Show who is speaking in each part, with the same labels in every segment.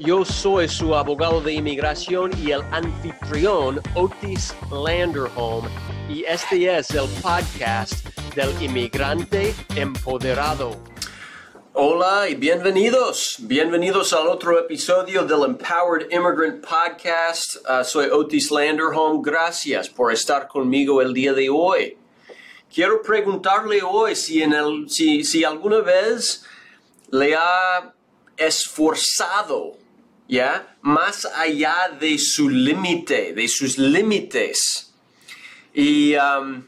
Speaker 1: Yo soy su abogado de inmigración y el anfitrión Otis Landerholm y este es el podcast del inmigrante empoderado. Hola y bienvenidos, bienvenidos al otro episodio del Empowered Immigrant Podcast. Uh, soy Otis Landerholm, gracias por estar conmigo el día de hoy. Quiero preguntarle hoy si, en el, si, si alguna vez le ha esforzado ¿ya? Más allá de su límite, de sus límites. Y um,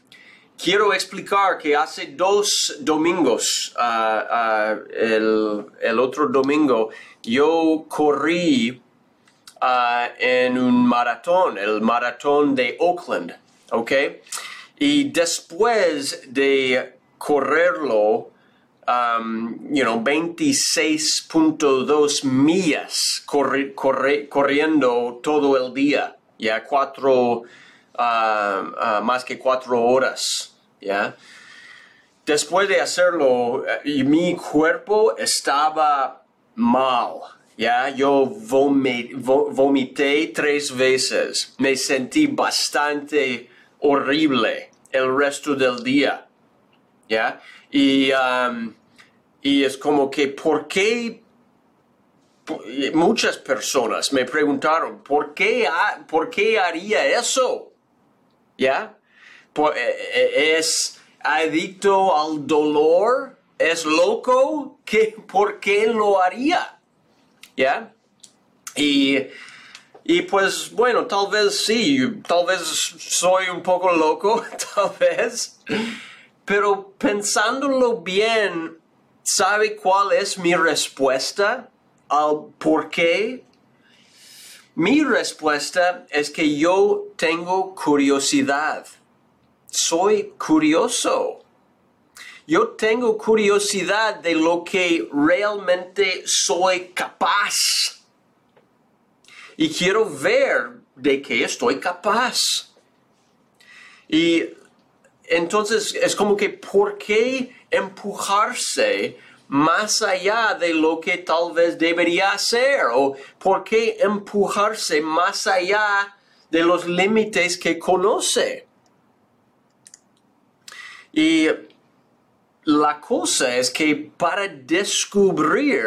Speaker 1: quiero explicar que hace dos domingos, uh, uh, el, otro domingo, yo corrí uh, en un maratón, el maratón de Oakland, ¿ok? Y después de correrlo, um, you know, 26.2 millas corriendo todo el día, ya cuatro, uh, uh, más que cuatro horas, ya. Después de hacerlo, uh, mi cuerpo estaba mal, ya. Yo vomité tres veces, me sentí bastante horrible el resto del día, ya. Y, y es como que, ¿por qué? Muchas personas me preguntaron, ¿por qué, ¿por qué haría eso? ¿Ya? Eh, eh, ¿Es adicto al dolor? ¿Es loco? ¿Qué, ¿Por qué lo haría? ¿Ya? Y, y pues bueno, tal vez sí, tal vez soy un poco loco, tal vez. Pero pensándolo bien, ¿sabe cuál es mi respuesta al por qué? Mi respuesta es que yo tengo curiosidad. Soy curioso. Yo tengo curiosidad de lo que realmente soy capaz. Y quiero ver de qué estoy capaz. Y entonces es como que, ¿por qué empujarse más allá de lo que tal vez debería ser? ¿O por qué empujarse más allá de los límites que conoce? Y la cosa es que para descubrir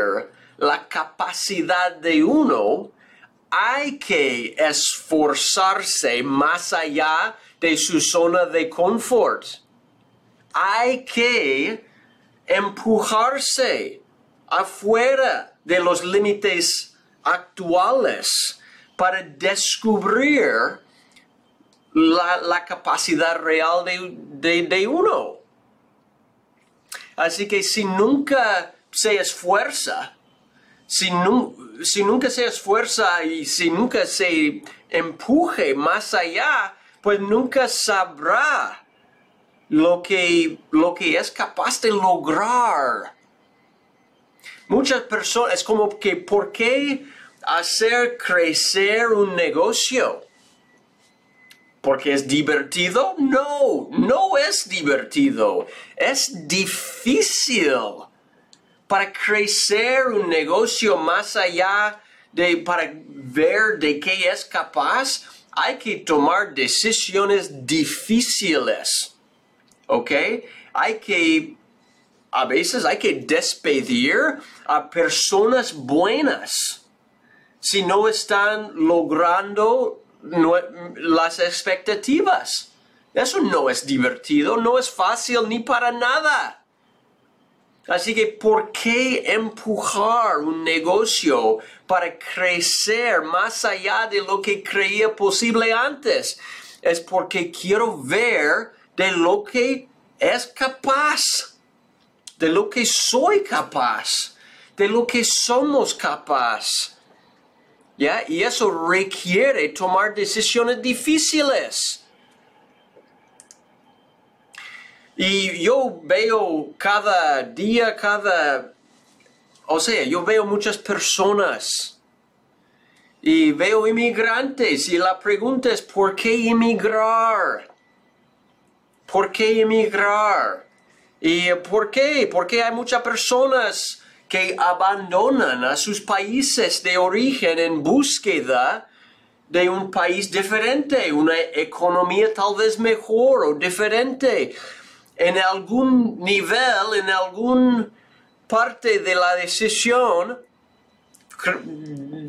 Speaker 1: la capacidad de uno, hay que esforzarse más allá de su zona de confort. Hay que empujarse afuera de los límites actuales para descubrir la, capacidad real de, uno. Así que si nunca se esfuerza, si, si, nunca se esfuerza y si nunca se empuje más allá, pues nunca sabrá lo que, lo que es capaz de lograr. Muchas personas, es como que, ¿por qué hacer crecer un negocio? ¿Porque es divertido? No, no es divertido. Es difícil. Para crecer un negocio más allá de, para ver de qué es capaz, hay que tomar decisiones difíciles. ¿Ok? Hay que, a veces hay que despedir a personas buenas si no están logrando las expectativas. Eso no es divertido, no es fácil ni para nada. Así que, ¿por qué empujar un negocio para crecer más allá de lo que creía posible antes? Es porque quiero ver de lo que es capaz, de lo que soy capaz, de lo que somos capaz. ¿Ya? Y eso requiere tomar decisiones difíciles. Y yo veo cada día, cada... O sea, yo veo muchas personas y veo inmigrantes y la pregunta es, ¿por qué emigrar? ¿Por qué emigrar? ¿Y por qué? Porque hay muchas personas que abandonan a sus países de origen en búsqueda de un país diferente, una economía tal vez mejor o diferente en algún nivel, en algún parte de la decisión,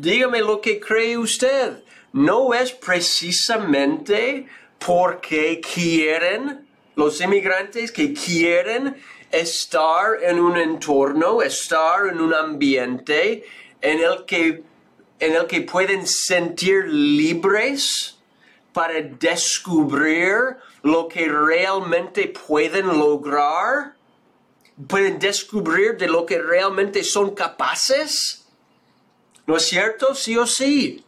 Speaker 1: dígame lo que cree usted. No es precisamente porque quieren los inmigrantes que quieren estar en un entorno, estar en un ambiente en el que, en el que pueden sentir libres para descubrir lo que realmente pueden lograr, pueden descubrir de lo que realmente son capaces. ¿No es cierto? Sí o sí.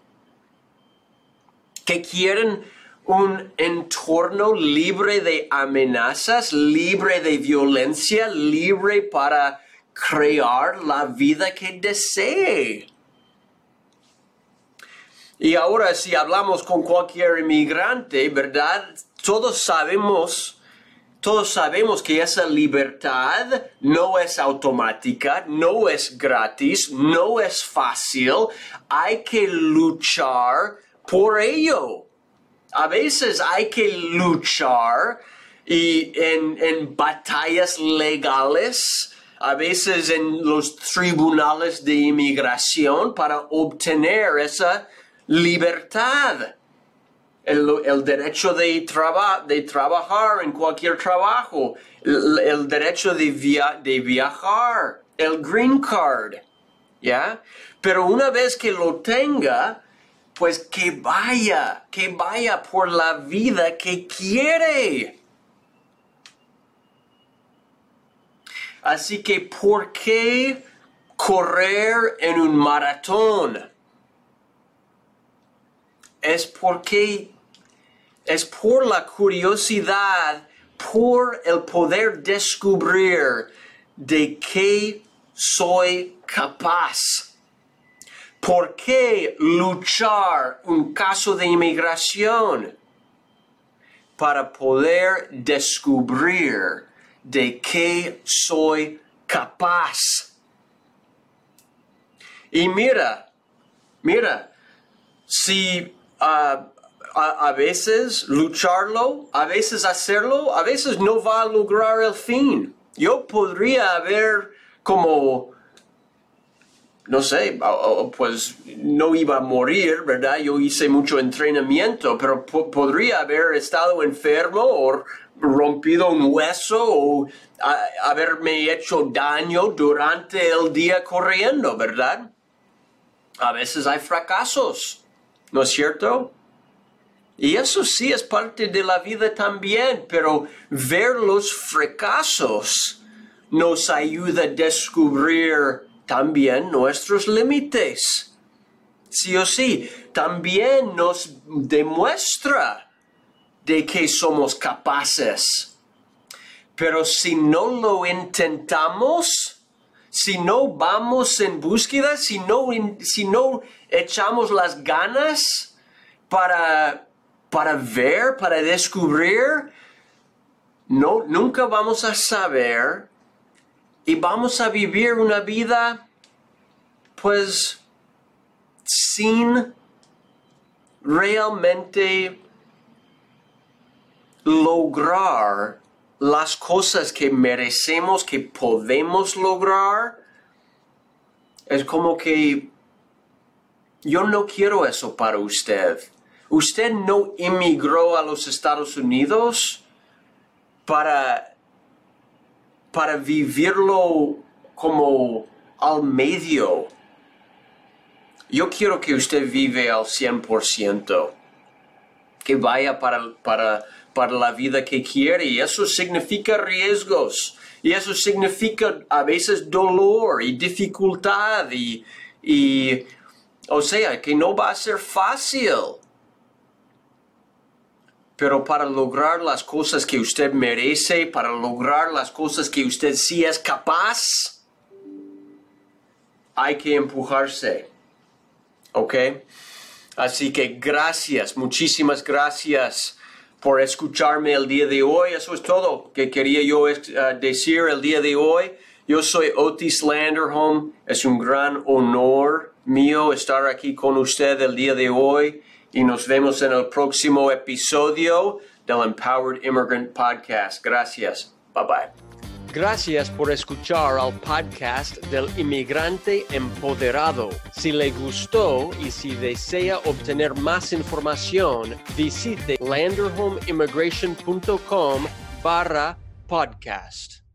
Speaker 1: Que quieren un entorno libre de amenazas, libre de violencia, libre para crear la vida que desee. Y ahora si hablamos con cualquier inmigrante, ¿verdad? Todos sabemos, todos sabemos que esa libertad no es automática, no es gratis, no es fácil. Hay que luchar por ello. A veces hay que luchar y en, en batallas legales, a veces en los tribunales de inmigración para obtener esa libertad, el, derecho de, trabajar en cualquier trabajo, el, derecho de, de viajar, el green card, ¿ya? Pero una vez que lo tenga, pues que vaya, que vaya por la vida que quiere. Así que, ¿por qué correr en un maratón? es porque es por la curiosidad, por el poder descubrir de qué soy capaz. ¿Por qué luchar un caso de inmigración? Para poder descubrir de qué soy capaz. Y mira, mira, si a, veces lucharlo, a veces hacerlo, a veces no va a lograr el fin. Yo podría haber como, no sé, pues no iba a morir, ¿verdad? Yo hice mucho entrenamiento, pero podría haber estado enfermo o rompido un hueso o haberme hecho daño durante el día corriendo, ¿verdad? A veces hay fracasos. ¿no es cierto? Y eso sí es parte de la vida también, pero ver los fracasos nos ayuda a descubrir también nuestros límites. Sí o sí, también nos demuestra de que somos capaces. Pero si no lo intentamos, si no vamos en búsqueda, si no, si no echamos las ganas para, para ver, para descubrir, no, nunca vamos a saber y vamos a vivir una vida pues sin realmente lograr las cosas que merecemos, que podemos lograr, es como que yo no quiero eso para usted. Usted no emigró a los Estados Unidos para, para vivirlo como al medio. Yo quiero que usted vive al 100%, que vaya para, para para la vida que quiere y eso significa riesgos y eso significa a veces dolor y dificultad y, O sea, que no va a ser fácil. Pero para lograr las cosas que usted merece, para lograr las cosas que usted sí es capaz, hay que empujarse. ¿Ok? Así que gracias, muchísimas gracias por escucharme el día de hoy. Eso es todo que quería yo eh, decir el día de hoy. Yo soy Otis Landerholm. Es un gran honor mío estar aquí con usted el día de hoy y nos vemos en el próximo episodio del Empowered Immigrant Podcast. Gracias. Bye bye. Gracias por escuchar al podcast del inmigrante empoderado. Si le gustó y si desea obtener más información, visite landerhomeimmigration.com barra podcast.